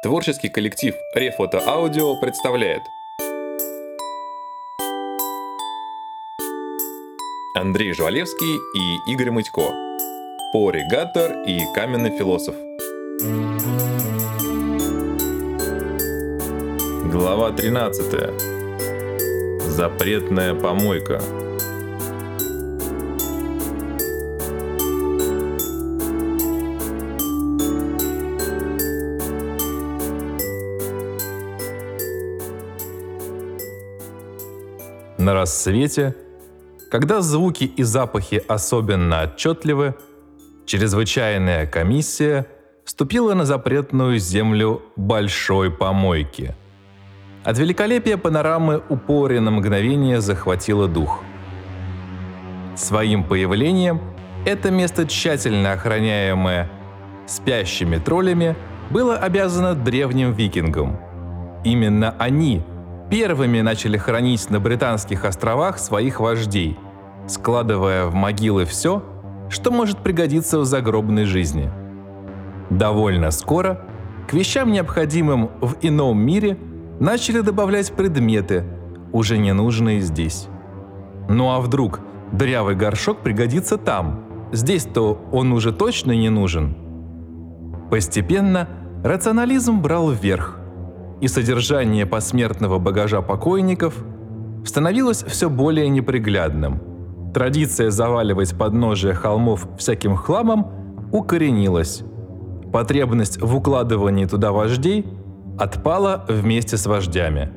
Творческий коллектив Рефото Аудио представляет. Андрей Жвалевский и Игорь Мытько. Поригатор и Каменный философ. Глава 13 Запретная помойка На рассвете, когда звуки и запахи особенно отчетливы, чрезвычайная комиссия вступила на запретную землю большой помойки. От великолепия панорамы упоре на мгновение захватило дух. Своим появлением это место, тщательно охраняемое спящими троллями, было обязано древним викингам. Именно они – первыми начали хранить на Британских островах своих вождей, складывая в могилы все, что может пригодиться в загробной жизни. Довольно скоро к вещам, необходимым в ином мире, начали добавлять предметы, уже ненужные здесь. Ну а вдруг дырявый горшок пригодится там? Здесь-то он уже точно не нужен. Постепенно рационализм брал вверх, и содержание посмертного багажа покойников становилось все более неприглядным. Традиция заваливать подножие холмов всяким хламом укоренилась. Потребность в укладывании туда вождей отпала вместе с вождями.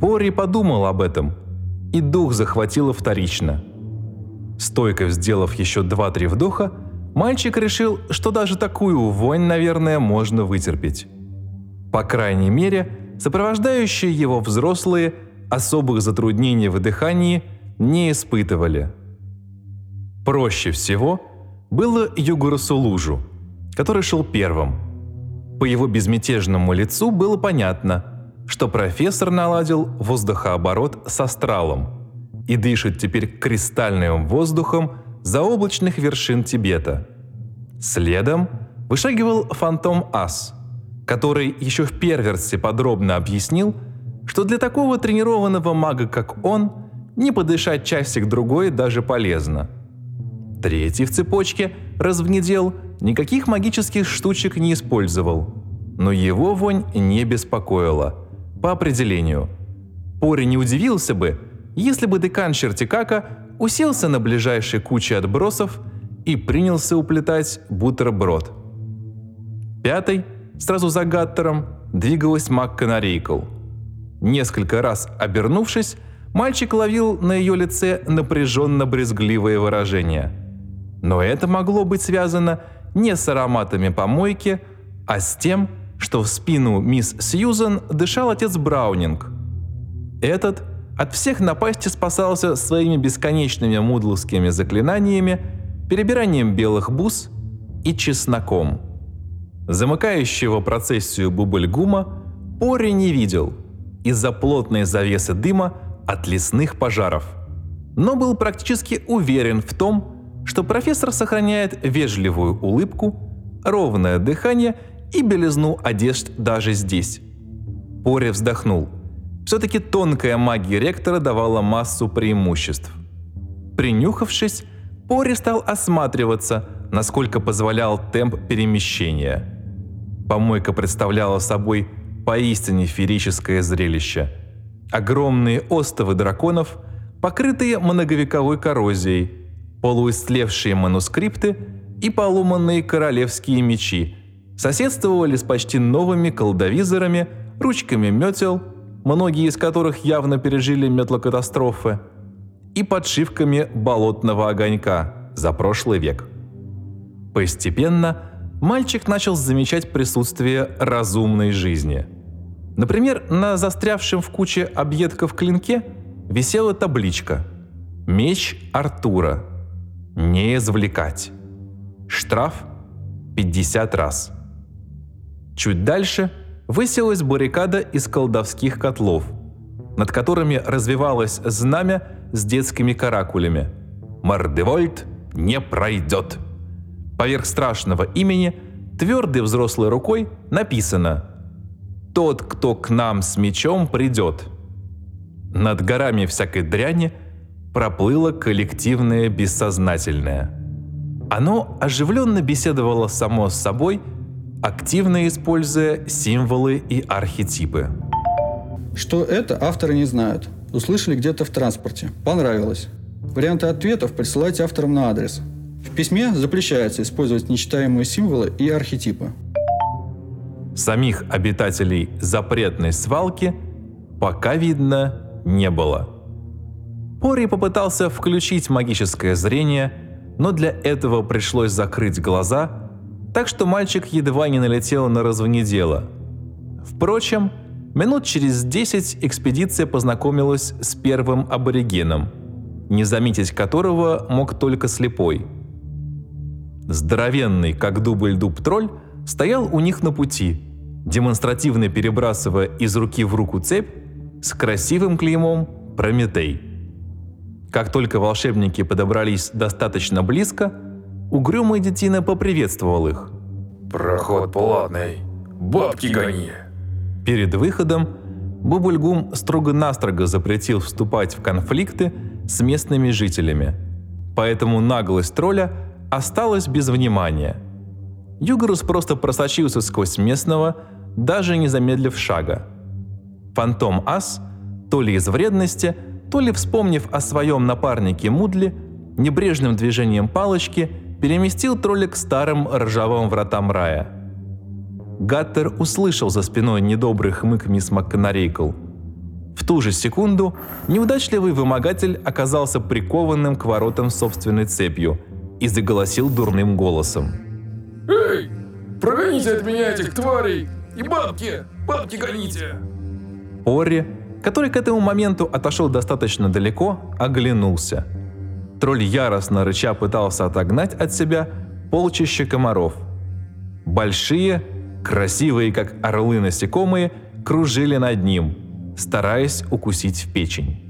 Пори подумал об этом, и дух захватило вторично. Стойко сделав еще два-три вдоха, мальчик решил, что даже такую вонь, наверное, можно вытерпеть. По крайней мере, сопровождающие его взрослые особых затруднений в дыхании не испытывали. Проще всего было Югурусу Лужу, который шел первым. По его безмятежному лицу было понятно, что профессор наладил воздухооборот с астралом и дышит теперь кристальным воздухом заоблачных вершин Тибета. Следом вышагивал фантом Ас – который еще в перверсе подробно объяснил, что для такого тренированного мага, как он, не подышать часик-другой даже полезно. Третий в цепочке развнедел, никаких магических штучек не использовал. Но его вонь не беспокоила. По определению. Пори не удивился бы, если бы декан Чертикака уселся на ближайшей куче отбросов и принялся уплетать бутерброд. Пятый – Сразу за Гаттером двигалась Маккана Рейкл. Несколько раз обернувшись, мальчик ловил на ее лице напряженно-брезгливое выражение. Но это могло быть связано не с ароматами помойки, а с тем, что в спину мисс Сьюзен дышал отец Браунинг. Этот от всех напасти спасался своими бесконечными мудловскими заклинаниями, перебиранием белых бус и чесноком – Замыкающего процессию Бубльгума Пори не видел из-за плотной завесы дыма от лесных пожаров, но был практически уверен в том, что профессор сохраняет вежливую улыбку, ровное дыхание и белизну одежд даже здесь. Пори вздохнул. Все-таки тонкая магия ректора давала массу преимуществ. Принюхавшись, Пори стал осматриваться, насколько позволял темп перемещения – Помойка представляла собой поистине феерическое зрелище. Огромные остовы драконов, покрытые многовековой коррозией, полуистлевшие манускрипты и поломанные королевские мечи соседствовали с почти новыми колдовизорами, ручками метел, многие из которых явно пережили метлокатастрофы, и подшивками болотного огонька за прошлый век. Постепенно мальчик начал замечать присутствие разумной жизни. Например, на застрявшем в куче объедков клинке висела табличка «Меч Артура. Не извлекать. Штраф 50 раз». Чуть дальше высилась баррикада из колдовских котлов, над которыми развивалось знамя с детскими каракулями «Мордевольт не пройдет». Поверх страшного имени твердой взрослой рукой написано «Тот, кто к нам с мечом придет». Над горами всякой дряни проплыло коллективное бессознательное. Оно оживленно беседовало само с собой, активно используя символы и архетипы. Что это, авторы не знают. Услышали где-то в транспорте. Понравилось. Варианты ответов присылайте авторам на адрес. В письме запрещается использовать нечитаемые символы и архетипы. Самих обитателей запретной свалки пока видно не было. Пори попытался включить магическое зрение, но для этого пришлось закрыть глаза, так что мальчик едва не налетел на развонедело. Впрочем, минут через десять экспедиция познакомилась с первым аборигеном, не заметить которого мог только слепой. Здоровенный, как дубль-дуб тролль, стоял у них на пути, демонстративно перебрасывая из руки в руку цепь с красивым клеймом «Прометей». Как только волшебники подобрались достаточно близко, угрюмый детина поприветствовал их. «Проход платный. Бабки гони!» Перед выходом Бубульгум строго-настрого запретил вступать в конфликты с местными жителями, поэтому наглость тролля осталась без внимания. Югорус просто просочился сквозь местного, даже не замедлив шага – Фантом Ас, то ли из вредности, то ли вспомнив о своем напарнике Мудли, небрежным движением палочки переместил тролля к старым ржавым вратам рая. Гаттер услышал за спиной недобрый хмык мисс МакКонарейкл. В ту же секунду неудачливый вымогатель оказался прикованным к воротам собственной цепью и заголосил дурным голосом. «Эй, прогоните от меня этих тварей! И бабки! Бабки гоните!» Орри, который к этому моменту отошел достаточно далеко, оглянулся. Тролль яростно рыча пытался отогнать от себя полчища комаров. Большие, красивые как орлы насекомые, кружили над ним, стараясь укусить в печень.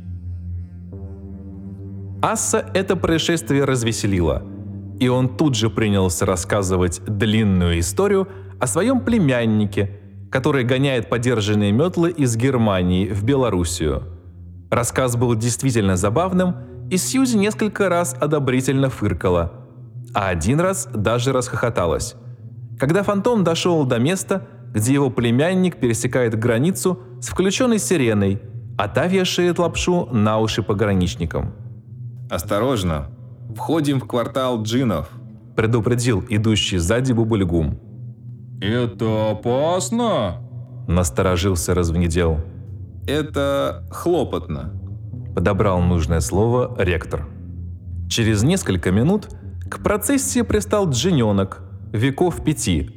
Асса это происшествие развеселило, и он тут же принялся рассказывать длинную историю о своем племяннике – который гоняет подержанные метлы из Германии в Белоруссию. Рассказ был действительно забавным, и Сьюзи несколько раз одобрительно фыркала, а один раз даже расхохоталась. Когда фантом дошел до места, где его племянник пересекает границу с включенной сиреной, а та вешает лапшу на уши пограничникам. «Осторожно! Входим в квартал джинов!» – предупредил идущий сзади Бубульгум. «Это опасно?» – насторожился развнедел. «Это хлопотно», – подобрал нужное слово ректор. Через несколько минут к процессии пристал джиненок, веков пяти.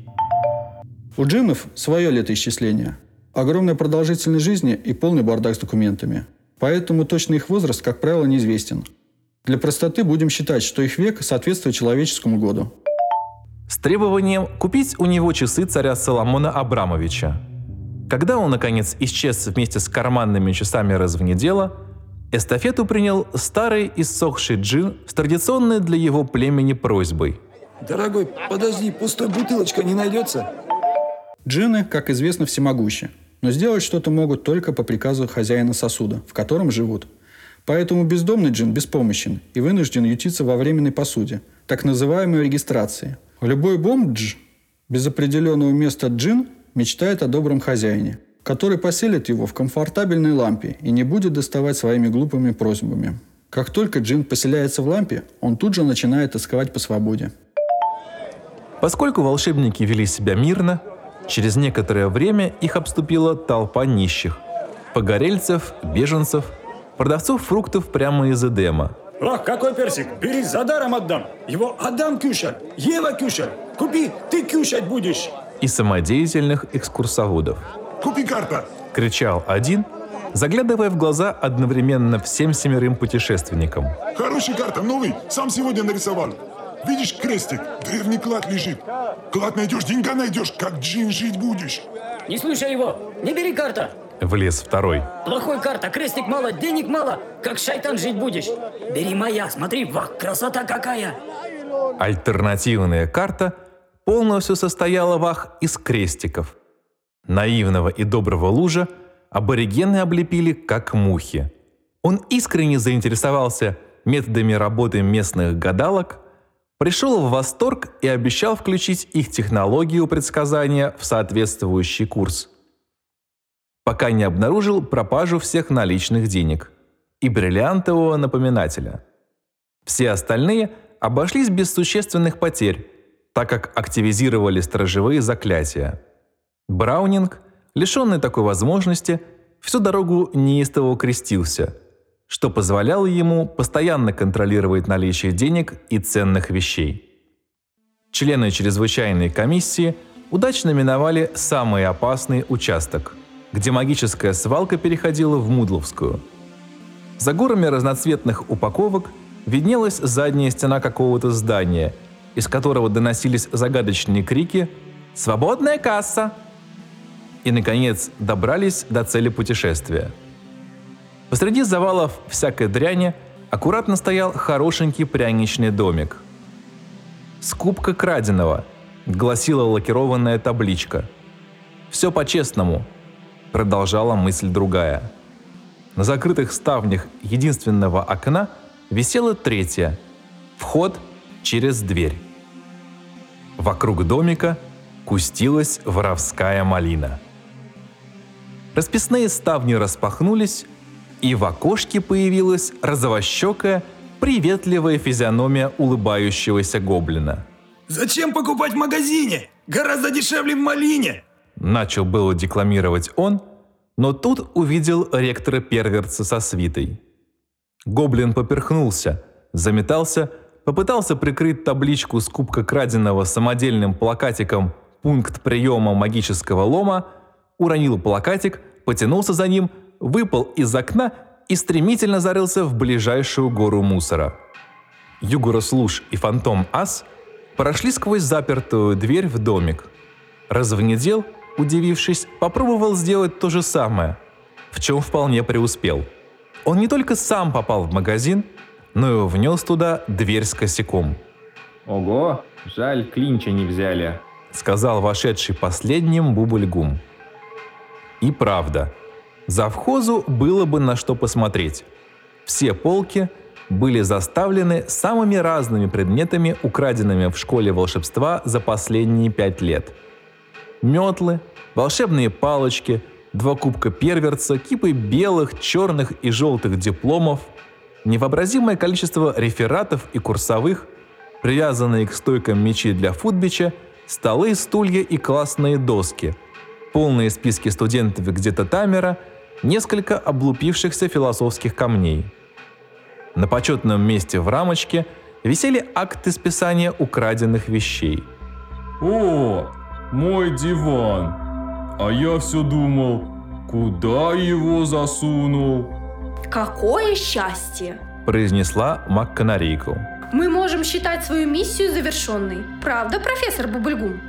У джинов свое летоисчисление. Огромная продолжительность жизни и полный бардак с документами. Поэтому точный их возраст, как правило, неизвестен. Для простоты будем считать, что их век соответствует человеческому году с требованием купить у него часы царя Соломона Абрамовича. Когда он, наконец, исчез вместе с карманными часами развнедела, эстафету принял старый иссохший джин с традиционной для его племени просьбой. «Дорогой, подожди, пустой бутылочка не найдется?» Джины, как известно, всемогущи, но сделать что-то могут только по приказу хозяина сосуда, в котором живут. Поэтому бездомный джин беспомощен и вынужден ютиться во временной посуде, так называемой регистрации – Любой бомбдж без определенного места джин мечтает о добром хозяине, который поселит его в комфортабельной лампе и не будет доставать своими глупыми просьбами. Как только джин поселяется в лампе, он тут же начинает тосковать по свободе. Поскольку волшебники вели себя мирно, через некоторое время их обступила толпа нищих, погорельцев, беженцев, продавцов фруктов прямо из Эдема – Ах, какой персик! Бери, за даром отдам! Его Адам кушать, Ева кушать! Купи, ты кушать будешь! И самодеятельных экскурсоводов. Купи карта! Кричал один, заглядывая в глаза одновременно всем семерым путешественникам. Хорошая карта, новый, сам сегодня нарисовал. Видишь крестик? Древний клад лежит. Клад найдешь, деньга найдешь, как джин жить будешь. Не слушай его, не бери карта. Влез второй. Плохой карта, крестик мало, денег мало. Как шайтан жить будешь? Бери моя, смотри, вах, красота какая. Альтернативная карта полностью состояла вах из крестиков. Наивного и доброго лужа аборигены облепили как мухи. Он искренне заинтересовался методами работы местных гадалок, пришел в восторг и обещал включить их технологию предсказания в соответствующий курс. Пока не обнаружил пропажу всех наличных денег и бриллиантового напоминателя. Все остальные обошлись без существенных потерь, так как активизировали сторожевые заклятия. Браунинг, лишенный такой возможности, всю дорогу неистово крестился – что позволяло ему постоянно контролировать наличие денег и ценных вещей. Члены чрезвычайной комиссии удачно миновали самый опасный участок, где магическая свалка переходила в Мудловскую. За горами разноцветных упаковок виднелась задняя стена какого-то здания, из которого доносились загадочные крики «Свободная касса!» и, наконец, добрались до цели путешествия – Посреди завалов всякой дряни аккуратно стоял хорошенький пряничный домик. «Скупка краденого», — гласила лакированная табличка. «Все по-честному», — продолжала мысль другая. На закрытых ставнях единственного окна висела третья — вход через дверь. Вокруг домика кустилась воровская малина. Расписные ставни распахнулись, и в окошке появилась розовощекая, приветливая физиономия улыбающегося гоблина. Зачем покупать в магазине? Гораздо дешевле в малине. Начал было декламировать он, но тут увидел ректора Перверца со свитой. Гоблин поперхнулся, заметался, попытался прикрыть табличку с кубка краденого самодельным плакатиком «Пункт приема магического лома», уронил плакатик, потянулся за ним, выпал из окна и стремительно зарылся в ближайшую гору мусора. Югурос Луж и Фантом Ас прошли сквозь запертую дверь в домик. Развнедел, удивившись, попробовал сделать то же самое, в чем вполне преуспел. Он не только сам попал в магазин, но и внес туда дверь с косяком. Ого, жаль, клинча не взяли. Сказал вошедший последним Бубульгум. И правда – Завхозу было бы на что посмотреть. Все полки были заставлены самыми разными предметами, украденными в школе волшебства за последние пять лет. Метлы, волшебные палочки, два кубка перверца, кипы белых, черных и желтых дипломов, невообразимое количество рефератов и курсовых, привязанные к стойкам мечи для футбича, столы, стулья и классные доски, полные списки студентов где-то Тамера – несколько облупившихся философских камней. На почетном месте в рамочке висели акты списания украденных вещей. «О, мой диван! А я все думал, куда его засунул?» «Какое счастье!» – произнесла Макканарейку. «Мы можем считать свою миссию завершенной. Правда, профессор Бубульгум?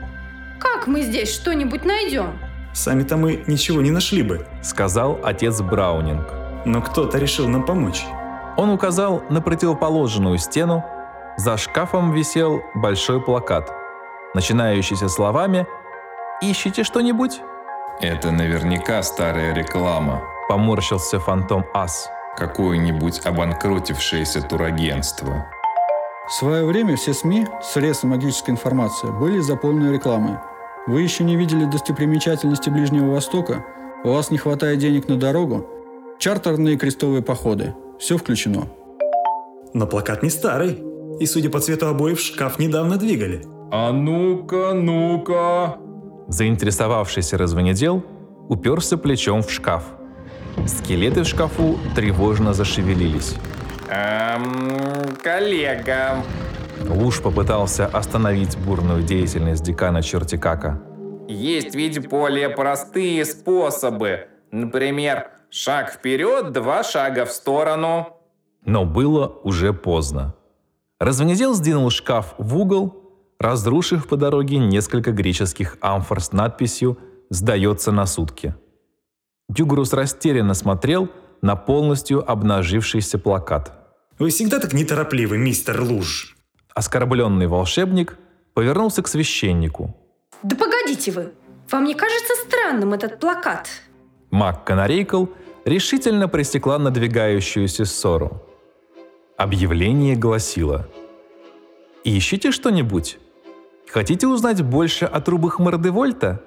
Как мы здесь что-нибудь найдем?» Сами-то мы ничего не нашли бы. Сказал отец Браунинг. Но кто-то решил нам помочь. Он указал на противоположную стену. За шкафом висел большой плакат, начинающийся словами «Ищите что-нибудь?» Это наверняка старая реклама. Поморщился фантом Ас. Какое-нибудь обанкротившееся турагентство. В свое время все СМИ, средства магической информации, были заполнены рекламой – вы еще не видели достопримечательности Ближнего Востока? У вас не хватает денег на дорогу? Чартерные крестовые походы. Все включено. Но плакат не старый. И, судя по цвету обоев, шкаф недавно двигали. А ну-ка, ну-ка. Заинтересовавшийся развонедел уперся плечом в шкаф. Скелеты в шкафу тревожно зашевелились. Эм, коллега, Луж попытался остановить бурную деятельность декана Чертикака. Есть ведь более простые способы. Например, шаг вперед, два шага в сторону. Но было уже поздно. Развонедел сдвинул шкаф в угол, разрушив по дороге несколько греческих амфор с надписью «Сдается на сутки». Дюгрус растерянно смотрел на полностью обнажившийся плакат. «Вы всегда так неторопливы, мистер Луж», Оскорбленный волшебник повернулся к священнику. Да погодите вы, вам не кажется странным этот плакат? Мак Канарейкл решительно пресекла надвигающуюся ссору. Объявление гласило «Ищите что-нибудь? Хотите узнать больше о трубах Мордевольта?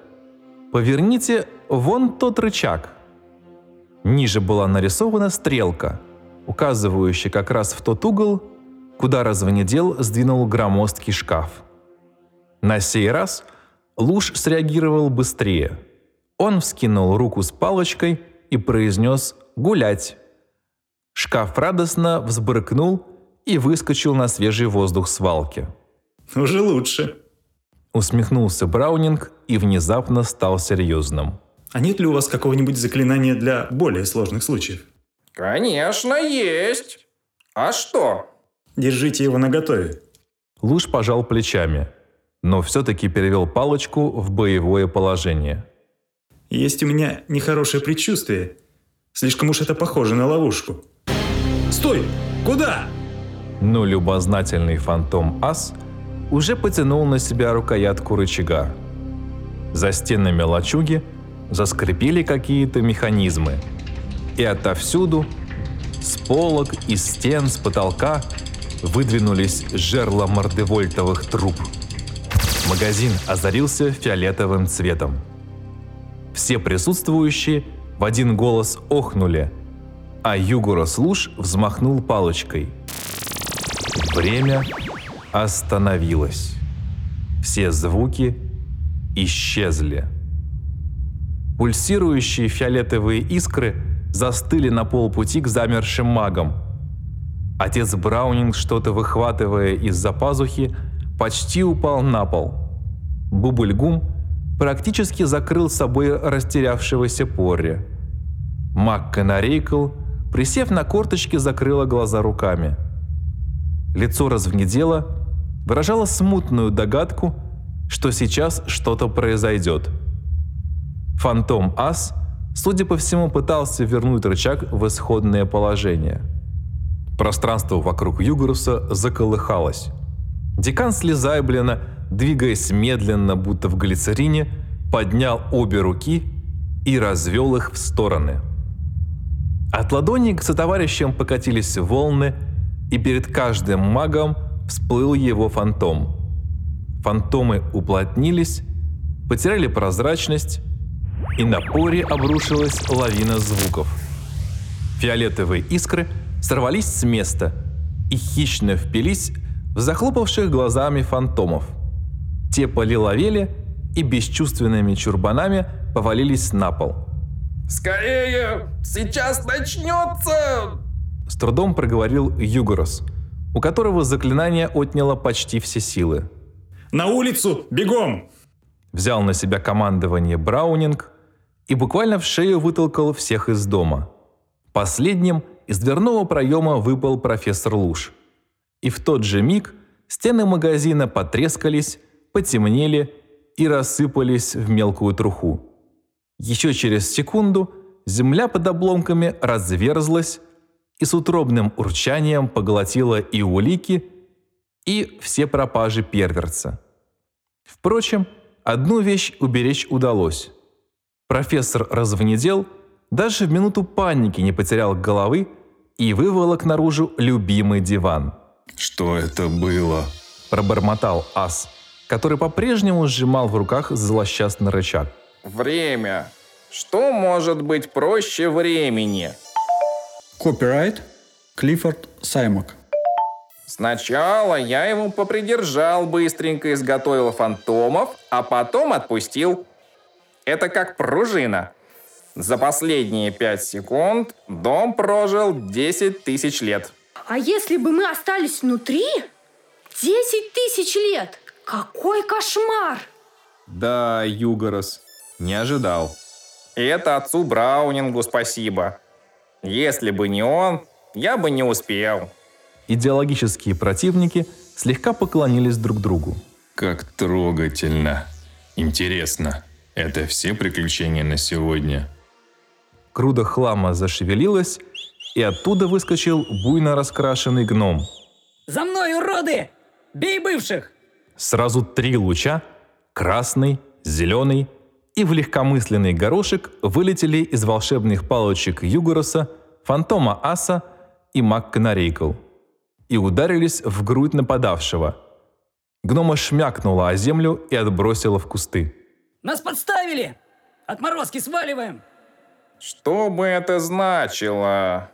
Поверните вон тот рычаг». Ниже была нарисована стрелка, указывающая как раз в тот угол, куда развонедел сдвинул громоздкий шкаф. На сей раз Луж среагировал быстрее. Он вскинул руку с палочкой и произнес «гулять». Шкаф радостно взбрыкнул и выскочил на свежий воздух свалки. Уже лучше. Усмехнулся Браунинг и внезапно стал серьезным. А нет ли у вас какого-нибудь заклинания для более сложных случаев? Конечно, есть. А что? Держите его наготове. Луж пожал плечами, но все-таки перевел палочку в боевое положение. Есть у меня нехорошее предчувствие. Слишком уж это похоже на ловушку. Стой! Куда? Но любознательный фантом Ас уже потянул на себя рукоятку рычага. За стенами лачуги заскрипели какие-то механизмы. И отовсюду, с полок, из стен, с потолка, выдвинулись жерла мордевольтовых труб. Магазин озарился фиолетовым цветом. Все присутствующие в один голос охнули, а Югурос Луж взмахнул палочкой. Время остановилось. Все звуки исчезли. Пульсирующие фиолетовые искры застыли на полпути к замершим магам. Отец Браунинг, что-то выхватывая из-за пазухи, почти упал на пол. Бубльгум практически закрыл собой растерявшегося Порри. Мак Канарейкл, присев на корточки, закрыла глаза руками. Лицо развнедело, выражало смутную догадку, что сейчас что-то произойдет – Фантом Ас, судя по всему, пытался вернуть рычаг в исходное положение. Пространство вокруг Югоруса заколыхалось. Декан Слезайблина, двигаясь медленно, будто в глицерине, поднял обе руки и развел их в стороны. От ладони к сотоварищам покатились волны, и перед каждым магом всплыл его фантом. Фантомы уплотнились, потеряли прозрачность и на поре обрушилась лавина звуков. Фиолетовые искры сорвались с места и хищно впились в захлопавших глазами фантомов. Те полиловели и бесчувственными чурбанами повалились на пол. «Скорее! Сейчас начнется!» С трудом проговорил Югорос, у которого заклинание отняло почти все силы. «На улицу! Бегом!» Взял на себя командование Браунинг, и буквально в шею вытолкал всех из дома. Последним из дверного проема выпал профессор Луж. И в тот же миг стены магазина потрескались, потемнели и рассыпались в мелкую труху. Еще через секунду земля под обломками разверзлась и с утробным урчанием поглотила и улики, и все пропажи перверца. Впрочем, одну вещь уберечь удалось. Профессор развнедел, даже в минуту паники не потерял головы и выволок наружу любимый диван. «Что это было?» – пробормотал ас, который по-прежнему сжимал в руках злосчастный рычаг. «Время. Что может быть проще времени?» Копирайт Клиффорд Саймак. Сначала я его попридержал, быстренько изготовил фантомов, а потом отпустил. Это как пружина. За последние пять секунд дом прожил 10 тысяч лет. А если бы мы остались внутри? 10 тысяч лет! Какой кошмар! Да, Югорос, не ожидал. И это отцу Браунингу спасибо. Если бы не он, я бы не успел. Идеологические противники слегка поклонились друг другу. Как трогательно. Интересно, это все приключения на сегодня? Круда хлама зашевелилась, и оттуда выскочил буйно раскрашенный гном. За мной, уроды! Бей бывших! сразу три луча – красный, зеленый и в легкомысленный горошек вылетели из волшебных палочек Югороса, фантома Аса и Макканарейкл и ударились в грудь нападавшего. Гнома шмякнула о землю и отбросила в кусты. Нас подставили! Отморозки сваливаем! Что бы это значило?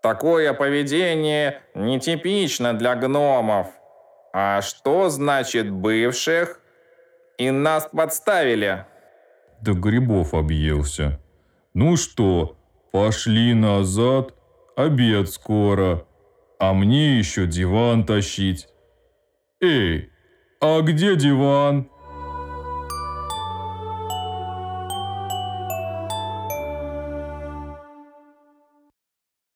Такое поведение нетипично для гномов. А что значит бывших? И нас подставили. До грибов объелся. Ну что, пошли назад, обед скоро, а мне еще диван тащить. Эй, а где диван?